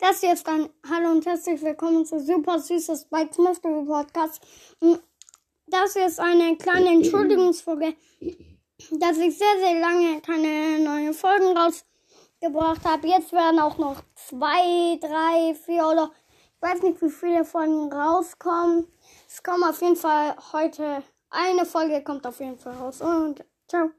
Das hier ist dann Hallo und herzlich willkommen zu Super Süßes Bike Mystery Podcast. Hm, das hier ist eine kleine äh, äh. Entschuldigungsfolge, dass ich sehr, sehr lange keine neuen Folgen rausgebracht habe. Jetzt werden auch noch zwei, drei, vier oder ich weiß nicht, wie viele Folgen rauskommen. Es kommt auf jeden Fall heute eine Folge kommt auf jeden Fall raus und ciao.